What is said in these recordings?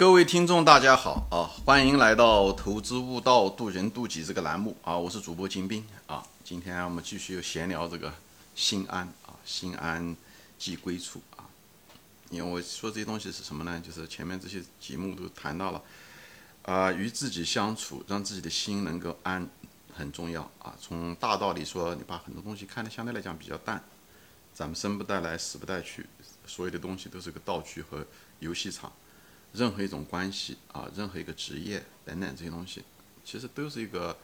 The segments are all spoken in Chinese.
各位听众，大家好啊！欢迎来到“投资悟道，渡人渡己”这个栏目啊！我是主播金兵啊！今天我们继续闲聊这个心安啊，心安即归处啊。因为我说这些东西是什么呢？就是前面这些节目都谈到了啊，与自己相处，让自己的心能够安很重要啊。从大道理说，你把很多东西看得相对来讲比较淡，咱们生不带来，死不带去，所有的东西都是个道具和游戏场。任何一种关系啊，任何一个职业等等这些东西，其实都是一个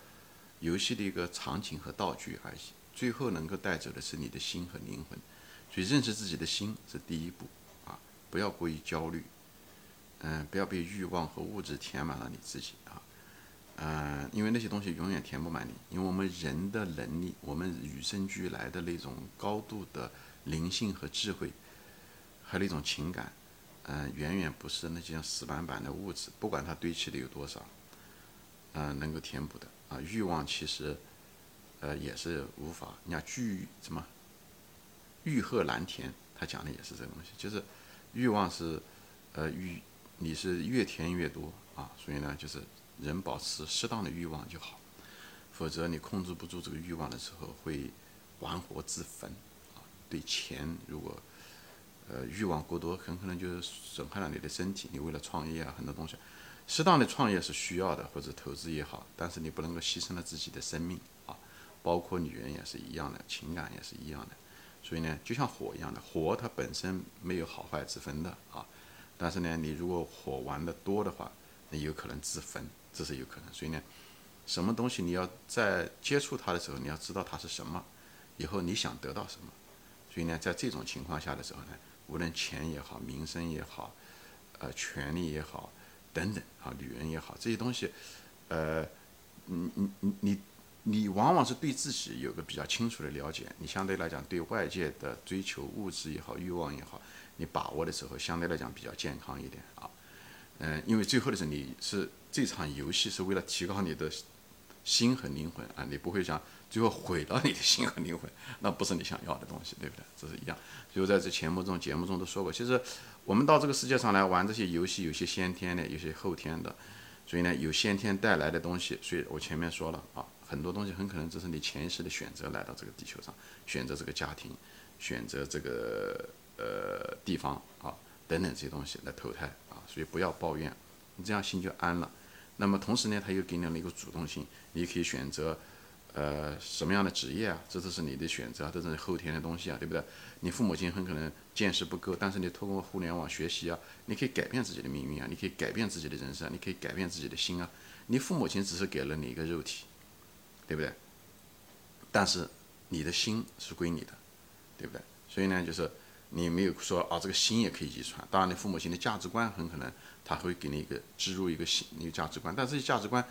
游戏的一个场景和道具而已。最后能够带走的是你的心和灵魂。所以认识自己的心是第一步啊，不要过于焦虑，嗯，不要被欲望和物质填满了你自己啊，嗯，因为那些东西永远填不满你。因为我们人的能力，我们与生俱来的那种高度的灵性和智慧，还有那种情感。嗯，远远不是那些死板板的物质，不管它堆砌的有多少，嗯，能够填补的啊。欲望其实，呃，也是无法。你看，巨什么，欲壑难填，他讲的也是这个东西，就是欲望是，呃，欲你是越填越多啊。所以呢，就是人保持适当的欲望就好，否则你控制不住这个欲望的时候，会玩火自焚啊。对钱如果。呃，欲望过多，很可能就是损害了你的身体。你为了创业啊，很多东西，适当的创业是需要的，或者投资也好，但是你不能够牺牲了自己的生命啊。包括女人也是一样的，情感也是一样的。所以呢，就像火一样的，火它本身没有好坏之分的啊。但是呢，你如果火玩的多的话，那有可能自焚，这是有可能。所以呢，什么东西你要在接触它的时候，你要知道它是什么，以后你想得到什么。所以呢，在这种情况下的时候呢。无论钱也好，名声也好，呃，权力也好，等等啊，女人也好，这些东西，呃，你你你你你往往是对自己有个比较清楚的了解，你相对来讲对外界的追求物质也好，欲望也好，你把握的时候相对来讲比较健康一点啊，嗯，因为最后的时候你是这场游戏是为了提高你的心和灵魂啊，你不会想。最后毁了你的心和灵魂，那不是你想要的东西，对不对？这是一样。就在这节目中，节目中都说过，其实我们到这个世界上来玩这些游戏，有些先天的，有些后天的。所以呢，有先天带来的东西，所以我前面说了啊，很多东西很可能这是你潜意识的选择来到这个地球上，选择这个家庭，选择这个呃地方啊等等这些东西来投胎啊。所以不要抱怨，你这样心就安了。那么同时呢，他又给你了一个主动性，你可以选择。呃，什么样的职业啊？这都是你的选择，这是后天的东西啊，对不对？你父母亲很可能见识不够，但是你通过互联网学习啊，你可以改变自己的命运啊，你可以改变自己的人生，你可以改变自己的心啊。你父母亲只是给了你一个肉体，对不对？但是你的心是归你的，对不对？所以呢，就是你没有说啊，这个心也可以遗传。当然，你父母亲的价值观很可能他会给你一个植入一个新一个价值观，但这些价值观，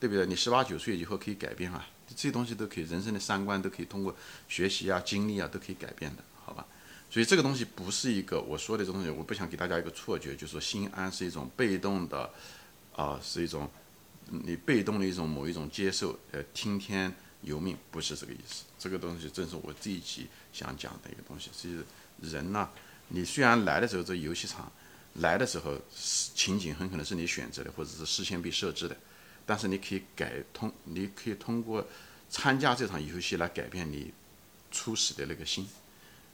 对不对？你十八九岁以后可以改变啊。这些东西都可以，人生的三观都可以通过学习啊、经历啊都可以改变的，好吧？所以这个东西不是一个我说的这东西，我不想给大家一个错觉，就是说心安是一种被动的，啊，是一种你被动的一种某一种接受，呃，听天由命，不是这个意思。这个东西正是我这一集想讲的一个东西。是人呢，你虽然来的时候这游戏场来的时候情景很可能是你选择的，或者是事先被设置的。但是你可以改通，你可以通过参加这场游戏来改变你初始的那个心，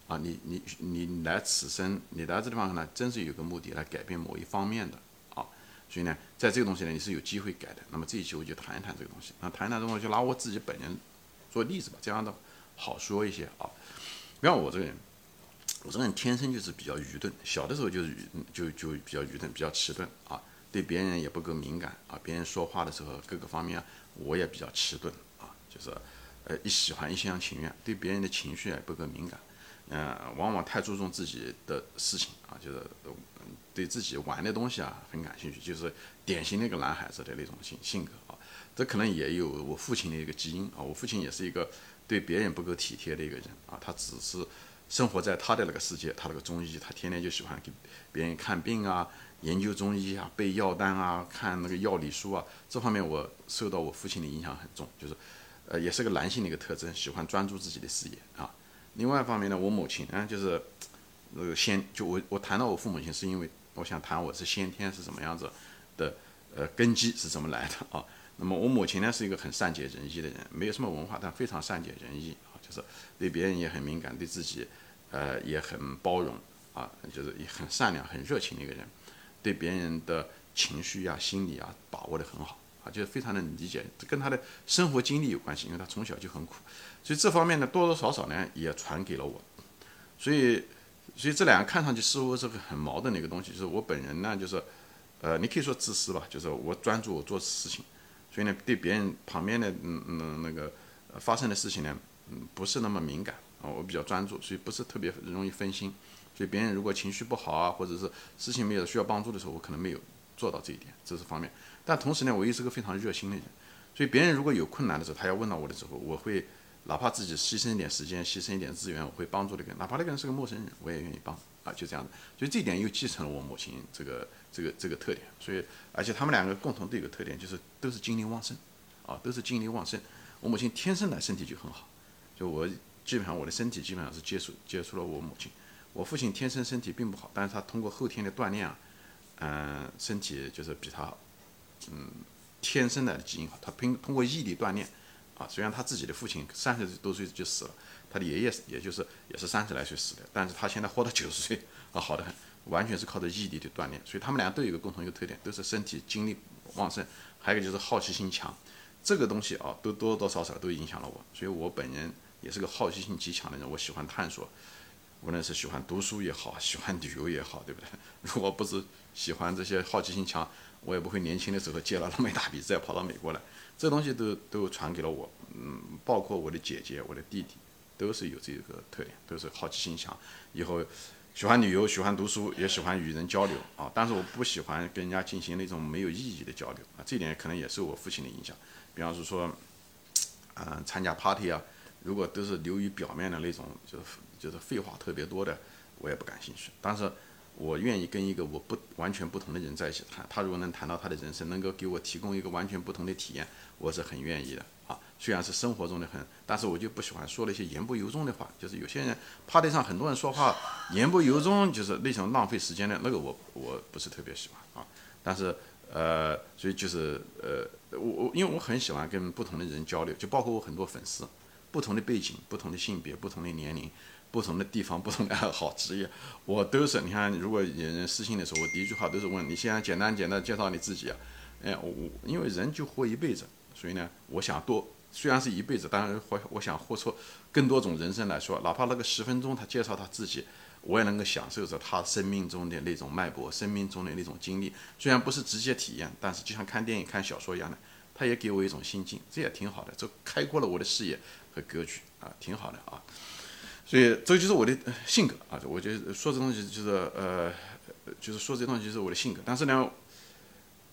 啊，你你你来此生，你来这地方呢，真是有个目的来改变某一方面的，啊，所以呢，在这个东西呢，你是有机会改的。那么这一期我就谈一谈这个东西，那谈一谈这个东西，就拿我自己本人做例子吧，这样的好说一些啊。比方我这个人，我这个人天生就是比较愚钝，小的时候就是就就比较愚钝，比较迟钝啊。对别人也不够敏感啊，别人说话的时候各个方面我也比较迟钝啊，就是呃一喜欢一厢情愿，对别人的情绪也不够敏感，嗯，往往太注重自己的事情啊，就是对自己玩的东西啊很感兴趣，就是典型的一个男孩子的那种性性格啊，这可能也有我父亲的一个基因啊，我父亲也是一个对别人不够体贴的一个人啊，他只是生活在他的那个世界，他那个中医，他天天就喜欢给别人看病啊。研究中医啊，背药单啊，看那个药理书啊，这方面我受到我父亲的影响很重，就是，呃，也是个男性的一个特征，喜欢专注自己的事业啊。另外一方面呢，我母亲呢，就是，呃，先就我我谈到我父母亲，是因为我想谈我是先天是什么样子的，呃，根基是怎么来的啊？那么我母亲呢是一个很善解人意的人，没有什么文化，但非常善解人意，就是对别人也很敏感，对自己，呃，也很包容啊，就是也很善良、很热情的一个人，对别人的情绪啊、心理啊把握得很好啊，就是非常的理解，跟他的生活经历有关系，因为他从小就很苦，所以这方面呢多多少少呢也传给了我，所以，所以这两个看上去似乎是个很矛盾的一个东西，就是我本人呢就是，呃，你可以说自私吧，就是我专注我做事情。所以呢，对别人旁边的嗯嗯那个发生的事情呢，不是那么敏感啊，我比较专注，所以不是特别容易分心。所以别人如果情绪不好啊，或者是事情没有需要帮助的时候，我可能没有做到这一点，这是方面。但同时呢，我又是个非常热心的人，所以别人如果有困难的时候，他要问到我的时候，我会哪怕自己牺牲一点时间，牺牲一点资源，我会帮助那个人，哪怕那个人是个陌生人，我也愿意帮啊，就这样子。所以这一点又继承了我母亲这个。这个这个特点，所以而且他们两个共同的一个特点就是都是精力旺盛，啊，都是精力旺盛。我母亲天生的身体就很好，就我基本上我的身体基本上是接触接触了我母亲。我父亲天生身体并不好，但是他通过后天的锻炼啊，嗯，身体就是比他，嗯，天生的基因好。他拼通过毅力锻炼，啊，虽然他自己的父亲三十多岁就死了，他的爷爷也就是也是三十来岁死的，但是他现在活到九十岁，啊，好的很。完全是靠着毅力的锻炼，所以他们俩都有一个共同一个特点，都是身体精力旺盛，还有就是好奇心强。这个东西啊，都多多少少都影响了我，所以我本人也是个好奇心极强的人，我喜欢探索，无论是喜欢读书也好，喜欢旅游也好，对不对？如果不是喜欢这些好奇心强，我也不会年轻的时候借了那么一大笔债跑到美国来。这东西都都传给了我，嗯，包括我的姐姐、我的弟弟，都是有这个特点，都是好奇心强，以后。喜欢旅游，喜欢读书，也喜欢与人交流啊！但是我不喜欢跟人家进行那种没有意义的交流啊！这点可能也是我父亲的影响。比方说，嗯，参加 party 啊，如果都是流于表面的那种，就是就是废话特别多的，我也不感兴趣。但是我愿意跟一个我不完全不同的人在一起谈，他如果能谈到他的人生，能够给我提供一个完全不同的体验，我是很愿意的啊。虽然是生活中的很，但是我就不喜欢说那些言不由衷的话。就是有些人，party 上很多人说话言不由衷，就是那种浪费时间的那个，我我不是特别喜欢啊。但是呃，所以就是呃，我我因为我很喜欢跟不同的人交流，就包括我很多粉丝，不同的背景、不同的性别、不同的年龄、不同的地方、不同的爱好、职业，我都是。你看，如果有人私信的时候，我第一句话都是问你，先简单简单介绍你自己啊。哎，我因为人就活一辈子，所以呢，我想多。虽然是一辈子，但是我我想活出更多种人生来说，哪怕那个十分钟他介绍他自己，我也能够享受着他生命中的那种脉搏，生命中的那种经历。虽然不是直接体验，但是就像看电影、看小说一样的，他也给我一种心境，这也挺好的，这开阔了我的视野和格局啊，挺好的啊。所以这就是我的性格啊，我觉得说这东西就是呃，就是说这东西就是我的性格。但是呢，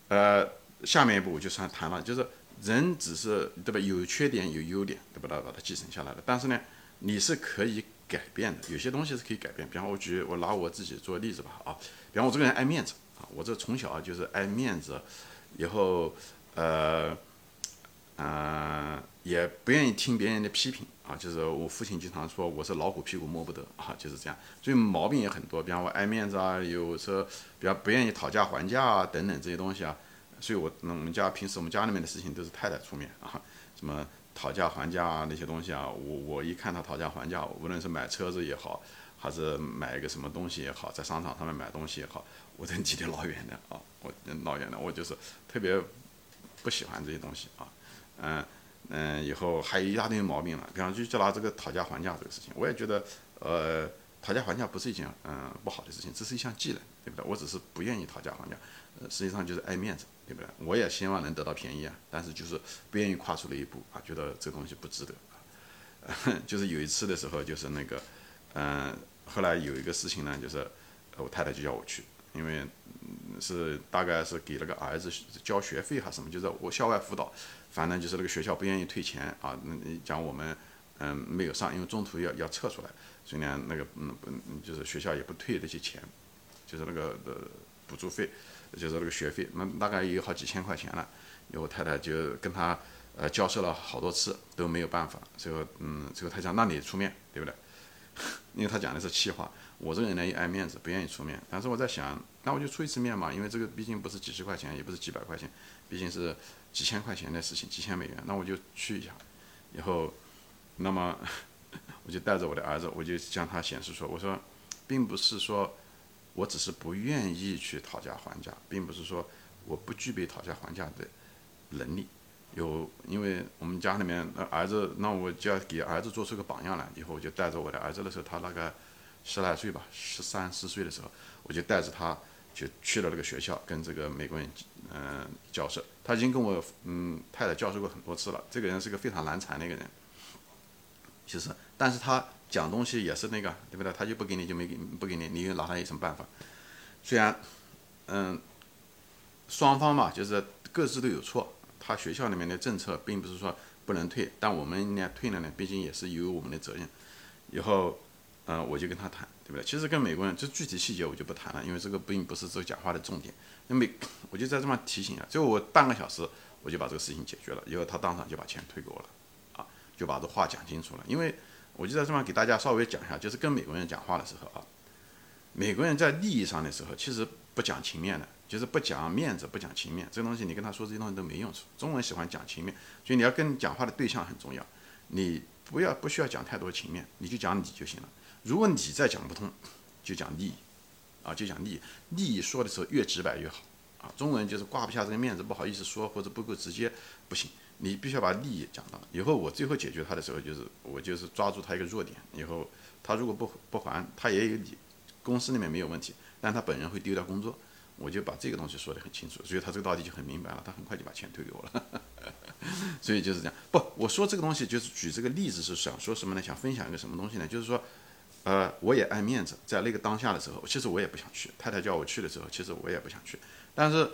呃，下面一步我就算谈了，就是。人只是对吧？有缺点有优点，对吧？把它继承下来的。但是呢，你是可以改变的，有些东西是可以改变。比方我举我拿我自己做例子吧，啊，比方我这个人爱面子啊，我这从小就是爱面子，以后呃，嗯，也不愿意听别人的批评啊，就是我父亲经常说我是老虎屁股摸不得啊，就是这样。所以毛病也很多，比方我爱面子啊，有时候比较不愿意讨价还价啊，等等这些东西啊。所以，我那我们家平时我们家里面的事情都是太太出面啊，什么讨价还价啊那些东西啊，我我一看他讨价还价，无论是买车子也好，还是买一个什么东西也好，在商场上面买东西也好，我都离得老远的啊，我老远的，我就是特别不喜欢这些东西啊，嗯嗯，以后还有一大堆毛病了，比方就就拿这个讨价还价这个事情，我也觉得，呃，讨价还价不是一件嗯不好的事情，这是一项技能，对不对？我只是不愿意讨价还价，呃，实际上就是爱面子。对不对？我也希望能得到便宜啊，但是就是不愿意跨出那一步啊，觉得这个东西不值得。就是有一次的时候，就是那个，嗯，后来有一个事情呢，就是我太太就叫我去，因为是大概是给了个儿子交学费还是什么，就是我校外辅导，反正就是那个学校不愿意退钱啊，那讲我们嗯没有上，因为中途要要撤出来，所以呢那个嗯不就是学校也不退那些钱，就是那个的补助费。就是那个学费，那大概也有好几千块钱了。我太太就跟他呃交涉了好多次，都没有办法。最后，嗯，最后他讲，那你出面，对不对？因为他讲的是气话。我这个人呢也爱面子，不愿意出面。但是我在想，那我就出一次面嘛，因为这个毕竟不是几十块钱，也不是几百块钱，毕竟是几千块钱的事情，几千美元。那我就去一下，以后，那么 我就带着我的儿子，我就向他显示说，我说，并不是说我只是不愿意去讨价还价，并不是说我不具备讨价还价的能力。有，因为我们家里面那儿子，那我就要给儿子做出个榜样来。以后我就带着我的儿子的时候，他那个。十来岁吧，十三四岁的时候，我就带着他就去了那个学校，跟这个美国人嗯交涉。他已经跟我嗯太太交涉过很多次了。这个人是个非常难缠的一个人，其实，但是他讲东西也是那个，对不对？他就不给你就没给不给你，你又拿他有什么办法？虽然嗯双方嘛，就是各自都有错。他学校里面的政策并不是说不能退，但我们呢退了呢，毕竟也是有我们的责任。以后。嗯，我就跟他谈，对不对？其实跟美国人，这具体细节我就不谈了，因为这个并不是这个讲话的重点。那美，我就在这么提醒啊，最后我半个小时我就把这个事情解决了，以后他当场就把钱退给我了，啊，就把这话讲清楚了。因为我就在这么给大家稍微讲一下，就是跟美国人讲话的时候啊，美国人在利益上的时候其实不讲情面的，就是不讲面子，不讲情面，这个东西你跟他说这些东西都没用处。中文喜欢讲情面，所以你要跟讲话的对象很重要，你不要不需要讲太多情面，你就讲你就行了。如果你再讲不通，就讲利益，啊，就讲利益。利益说的时候越直白越好，啊，中文就是挂不下这个面子，不好意思说或者不够直接，不行，你必须要把利益讲到。以后我最后解决他的时候，就是我就是抓住他一个弱点，以后他如果不不还，他也有理，公司里面没有问题，但他本人会丢掉工作，我就把这个东西说得很清楚，所以他这个道理就很明白了，他很快就把钱退给我了。所以就是这样，不，我说这个东西就是举这个例子是想说什么呢？想分享一个什么东西呢？就是说。呃，我也爱面子，在那个当下的时候，其实我也不想去。太太叫我去的时候，其实我也不想去。但是，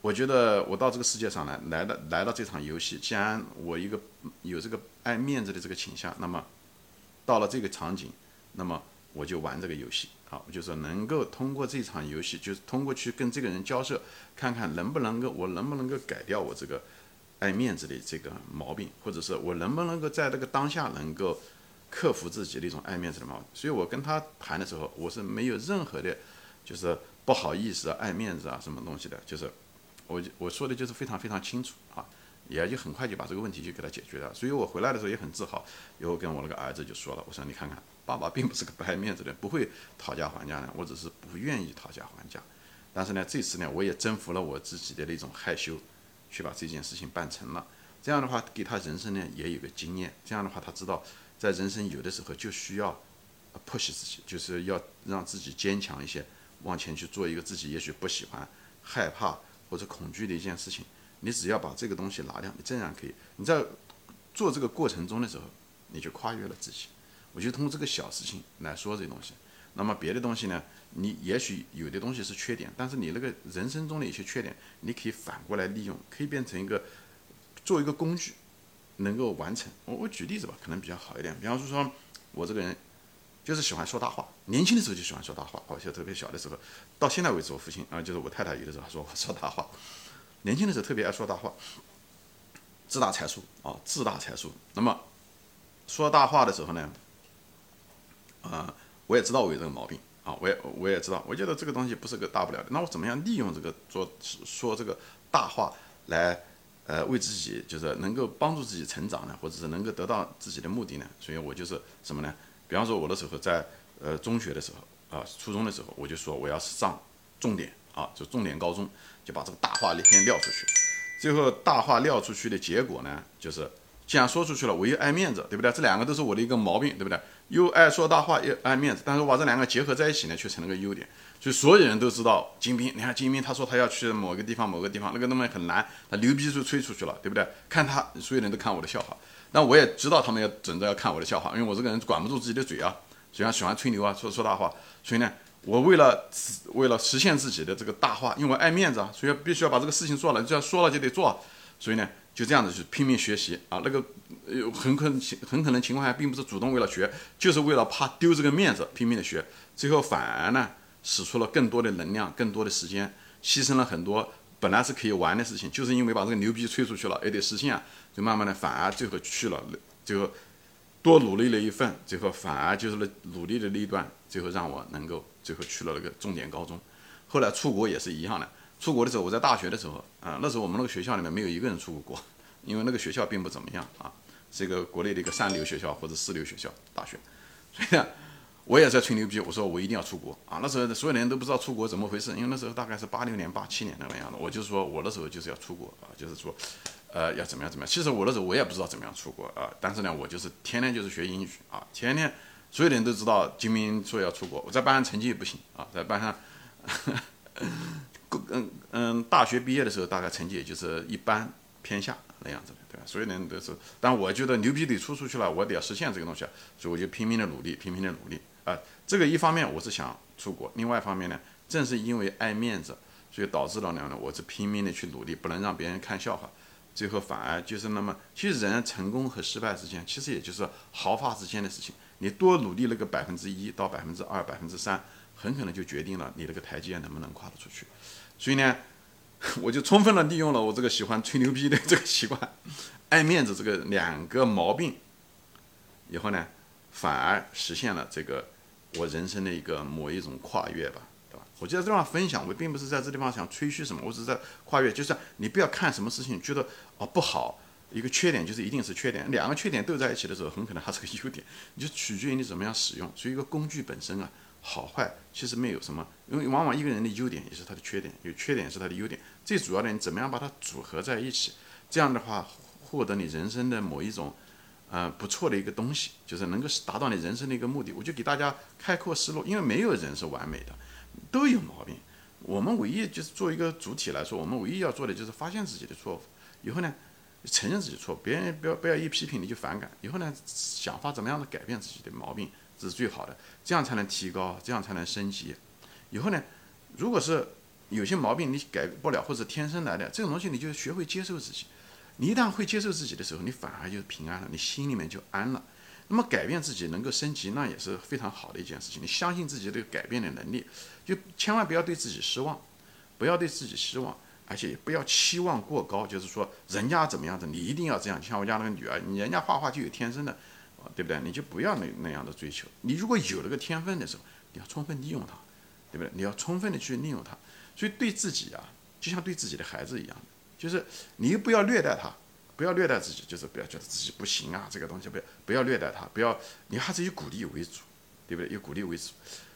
我觉得我到这个世界上来，来的来到这场游戏，既然我一个有这个爱面子的这个倾向，那么到了这个场景，那么我就玩这个游戏。好，就是能够通过这场游戏，就是通过去跟这个人交涉，看看能不能够我能不能够改掉我这个爱面子的这个毛病，或者是我能不能够在这个当下能够。克服自己的一种爱面子的毛病，所以我跟他谈的时候，我是没有任何的，就是不好意思啊、爱面子啊什么东西的，就是我我说的就是非常非常清楚啊，也就很快就把这个问题就给他解决了。所以我回来的时候也很自豪，以后跟我那个儿子就说了，我说你看看，爸爸并不是个不爱面子的人，不会讨价还价的，我只是不愿意讨价还价。但是呢，这次呢，我也征服了我自己的那种害羞，去把这件事情办成了。这样的话，给他人生呢也有个经验。这样的话，他知道。在人生有的时候就需要 push 自己，就是要让自己坚强一些，往前去做一个自己也许不喜欢、害怕或者恐惧的一件事情。你只要把这个东西拿掉，你这样可以。你在做这个过程中的时候，你就跨越了自己。我就通过这个小事情来说这些东西。那么别的东西呢？你也许有的东西是缺点，但是你那个人生中的一些缺点，你可以反过来利用，可以变成一个做一个工具。能够完成，我我举例子吧，可能比较好一点。比方说，说我这个人就是喜欢说大话，年轻的时候就喜欢说大话，而且特别小的时候，到现在为止，我父亲啊，就是我太太有的时候说我说大话，年轻的时候特别爱说大话，自大才疏啊，自大才疏。那么说大话的时候呢，啊，我也知道我有这个毛病啊，我也我也知道，我觉得这个东西不是个大不了的。那我怎么样利用这个做说这个大话来？呃，为自己就是能够帮助自己成长呢，或者是能够得到自己的目的呢，所以我就是什么呢？比方说我的时候在呃中学的时候啊，初中的时候，我就说我要上重点啊，就重点高中，就把这个大话先撂出去。最后大话撂出去的结果呢，就是既然说出去了，我又爱面子，对不对？这两个都是我的一个毛病，对不对？又爱说大话，又爱面子，但是我把这两个结合在一起呢，却成了个优点。就所有人都知道金兵，你看金兵，他说他要去某个地方，某个地方，那个那么很难，他牛逼就吹出去了，对不对？看他，所有人都看我的笑话，那我也知道他们要准着要看我的笑话，因为我这个人管不住自己的嘴啊，喜欢喜欢吹牛啊，说说大话，所以呢，我为了为了实现自己的这个大话，因为我爱面子啊，所以必须要把这个事情做了，就要说了就得做，所以呢，就这样子去拼命学习啊，那个有很可能很可能情况下并不是主动为了学，就是为了怕丢这个面子拼命的学，最后反而呢。使出了更多的能量，更多的时间，牺牲了很多本来是可以玩的事情，就是因为把这个牛逼吹出去了，也得实现啊，就慢慢的反而最后去了，最后多努力了一份，最后反而就是那努力的那一段，最后让我能够最后去了那个重点高中。后来出国也是一样的，出国的时候我在大学的时候啊，那时候我们那个学校里面没有一个人出过国，因为那个学校并不怎么样啊，是一个国内的一个三流学校或者四流学校大学，所以呢，我也在吹牛逼，我说我一定要出国啊。那时候所有人都不知道出国怎么回事，因为那时候大概是八六年、八七年那个样子，我就是说我那时候就是要出国啊，就是说。呃，要怎么样怎么样？其实我那时候我也不知道怎么样出国啊，但是呢，我就是天天就是学英语啊，天天所有人都知道金明说要出国，我在班上成绩也不行啊，在班上，嗯嗯，大学毕业的时候大概成绩也就是一般偏下那样子的，对吧？所有人都是，但我觉得牛逼得出出去了，我得要实现这个东西，所以我就拼命的努力，拼命的努力啊。这个一方面我是想出国，另外一方面呢，正是因为爱面子，所以导致了呢，我是拼命的去努力，不能让别人看笑话。最后反而就是那么，其实人成功和失败之间，其实也就是毫发之间的事情。你多努力了个百分之一到百分之二、百分之三，很可能就决定了你那个台阶能不能跨得出去。所以呢，我就充分的利用了我这个喜欢吹牛逼的这个习惯，爱面子这个两个毛病，以后呢，反而实现了这个我人生的一个某一种跨越吧。我就在这地方分享，我并不是在这地方想吹嘘什么，我只是在跨越，就是你不要看什么事情觉得哦不好，一个缺点就是一定是缺点，两个缺点斗在一起的时候，很可能它是个优点，你就取决于你怎么样使用。所以一个工具本身啊，好坏其实没有什么，因为往往一个人的优点也是他的缺点，有缺点是他的优点，最主要的你怎么样把它组合在一起，这样的话获得你人生的某一种呃不错的一个东西，就是能够达到你人生的一个目的。我就给大家开阔思路，因为没有人是完美的。都有毛病，我们唯一就是做一个主体来说，我们唯一要做的就是发现自己的错误，以后呢，承认自己错，别人不要不要一批评你就反感，以后呢，想法怎么样的改变自己的毛病，这是最好的，这样才能提高，这样才能升级。以后呢，如果是有些毛病你改不了或者天生来的这种东西，你就学会接受自己。你一旦会接受自己的时候，你反而就平安了，你心里面就安了。那么改变自己能够升级，那也是非常好的一件事情。你相信自己这个改变的能力，就千万不要对自己失望，不要对自己失望，而且也不要期望过高。就是说，人家怎么样子，你一定要这样。像我家那个女儿，人家画画就有天生的，对不对？你就不要那那样的追求。你如果有了个天分的时候，你要充分利用它，对不对？你要充分的去利用它。所以对自己啊，就像对自己的孩子一样，就是你又不要虐待他。不要虐待自己，就是不要觉得自己不行啊，这个东西不要不要虐待他，不要你还是以鼓励为主，对不对？以鼓励为主，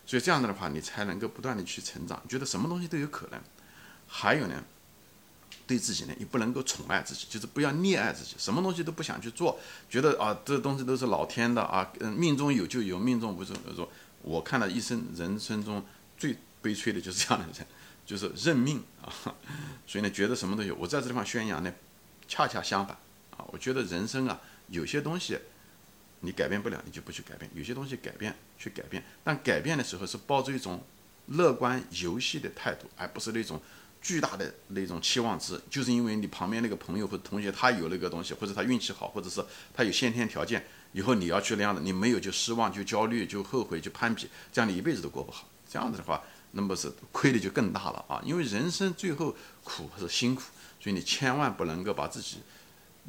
所以这样子的话，你才能够不断的去成长，觉得什么东西都有可能。还有呢，对自己呢，也不能够宠爱自己，就是不要溺爱自己，什么东西都不想去做，觉得啊，这东西都是老天的啊，嗯，命中有就有，命中不就说，我看了一生人生中最悲催的就是这样的人，就是认命啊。所以呢，觉得什么都有，我在这地方宣扬呢。恰恰相反，啊，我觉得人生啊，有些东西你改变不了，你就不去改变；有些东西改变去改变，但改变的时候是抱着一种乐观游戏的态度，而不是那种巨大的那种期望值。就是因为你旁边那个朋友或者同学他有那个东西，或者他运气好，或者是他有先天条件，以后你要去那样的，你没有就失望、就焦虑、就后悔、就攀比，这样你一辈子都过不好。这样子的话，那么是亏的就更大了啊！因为人生最后苦是辛苦。所以你千万不能够把自己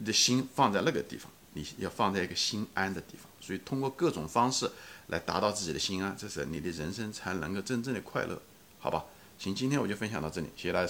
的心放在那个地方，你要放在一个心安的地方。所以通过各种方式来达到自己的心安，这是你的人生才能够真正的快乐，好吧？行，今天我就分享到这里，谢谢大家。